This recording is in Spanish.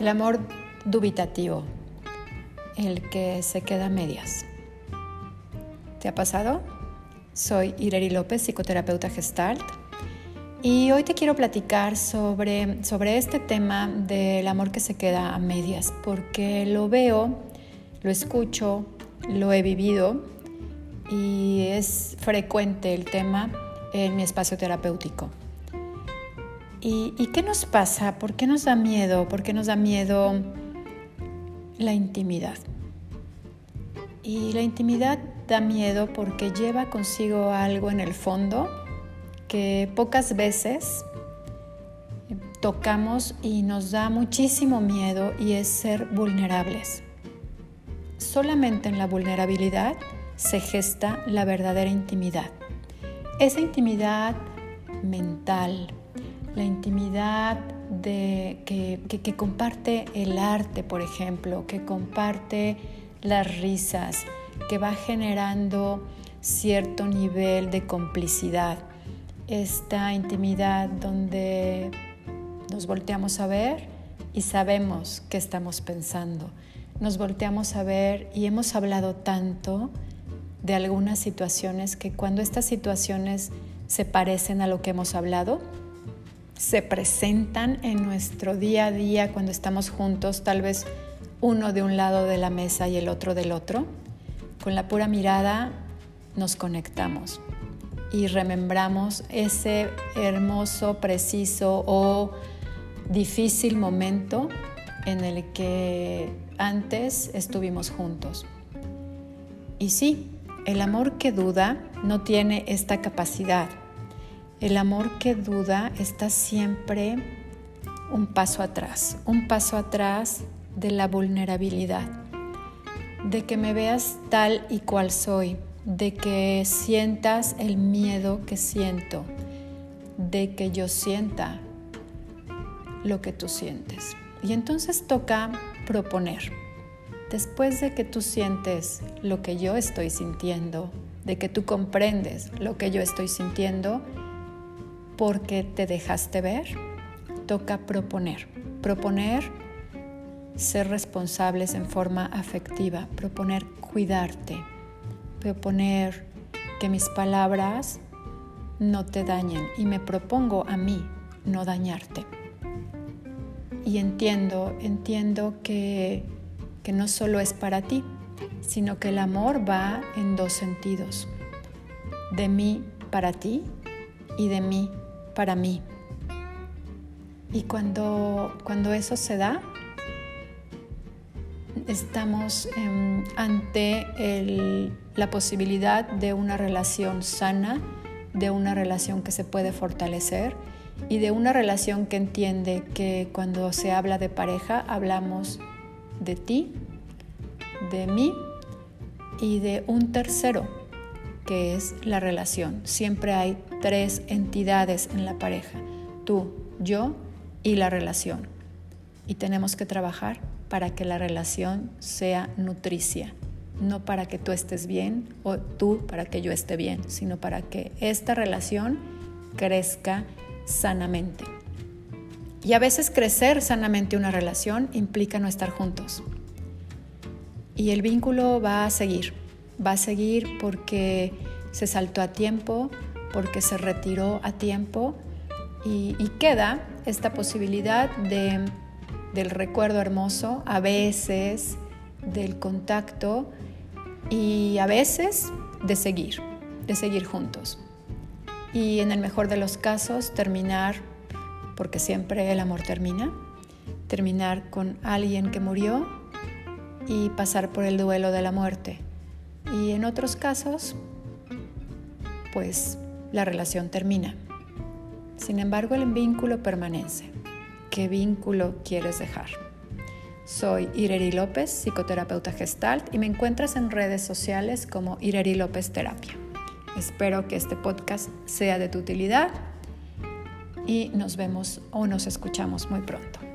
El amor dubitativo, el que se queda a medias. ¿Te ha pasado? Soy Ireri López, psicoterapeuta gestalt, y hoy te quiero platicar sobre, sobre este tema del amor que se queda a medias, porque lo veo, lo escucho, lo he vivido y es frecuente el tema en mi espacio terapéutico. ¿Y, qué nos pasa? ¿Por qué nos da miedo? ¿Por qué nos da miedo la intimidad? Y la intimidad da miedo porque lleva consigo algo en el fondo que pocas veces tocamos y nos da muchísimo miedo y es ser vulnerables. Solamente en la vulnerabilidad se gesta la verdadera intimidad. Esa intimidad mental, la intimidad de, que, comparte el arte, por ejemplo, que comparte las risas, que va generando cierto nivel de complicidad. Esta intimidad donde nos volteamos a ver y sabemos qué estamos pensando. Nos volteamos a ver y hemos hablado tanto de algunas situaciones que cuando estas situaciones se parecen a lo que hemos hablado, se presentan en nuestro día a día cuando estamos juntos, tal vez uno de un lado de la mesa y el otro del otro. Con la pura mirada nos conectamos y remembramos ese hermoso, preciso o difícil momento en el que antes estuvimos juntos. Y sí, el amor que duda no tiene esta capacidad el amor que duda está siempre un paso atrás, un paso atrás de la vulnerabilidad, de que me veas tal y cual soy, de que sientas el miedo que siento, de que yo sienta lo que tú sientes. Y entonces toca proponer. Después de que tú sientes lo que yo estoy sintiendo, de que tú comprendes lo que yo estoy sintiendo, porque te dejaste ver, toca proponer. Proponer ser responsables en forma afectiva, proponer cuidarte, proponer que mis palabras no te dañen y me propongo a mí no dañarte. Y entiendo, entiendo que, que no solo es para ti, sino que el amor va en dos sentidos, de mí para ti y de mí para mí. Y cuando, cuando eso se da, estamos em, ante la posibilidad de una relación sana, de una relación que se puede fortalecer y de una relación que entiende que cuando se habla de pareja hablamos de ti, de mí y de un tercero que es la relación. Siempre hay tres entidades en la pareja, tú, yo y la relación. Y tenemos que trabajar para que la relación sea nutricia, no para que tú estés bien o tú para que yo esté bien, sino para que esta relación crezca sanamente. Y a veces crecer sanamente una relación implica no estar juntos. Y el vínculo va a seguir, va a seguir porque se saltó a tiempo, porque se retiró a tiempo y, queda esta posibilidad de, del recuerdo hermoso, a veces del contacto y a veces de seguir, de seguir juntos. Y en el mejor de los casos terminar, porque siempre el amor termina, terminar con alguien que murió y pasar por el duelo de la muerte y en otros casos, pues la relación termina. Sin embargo, el vínculo permanece. ¿Qué vínculo quieres dejar? Soy Ireri López, psicoterapeuta gestalt, y me encuentras en redes sociales como Ireri López Terapia. Espero que este podcast sea de tu utilidad y nos vemos o nos escuchamos muy pronto.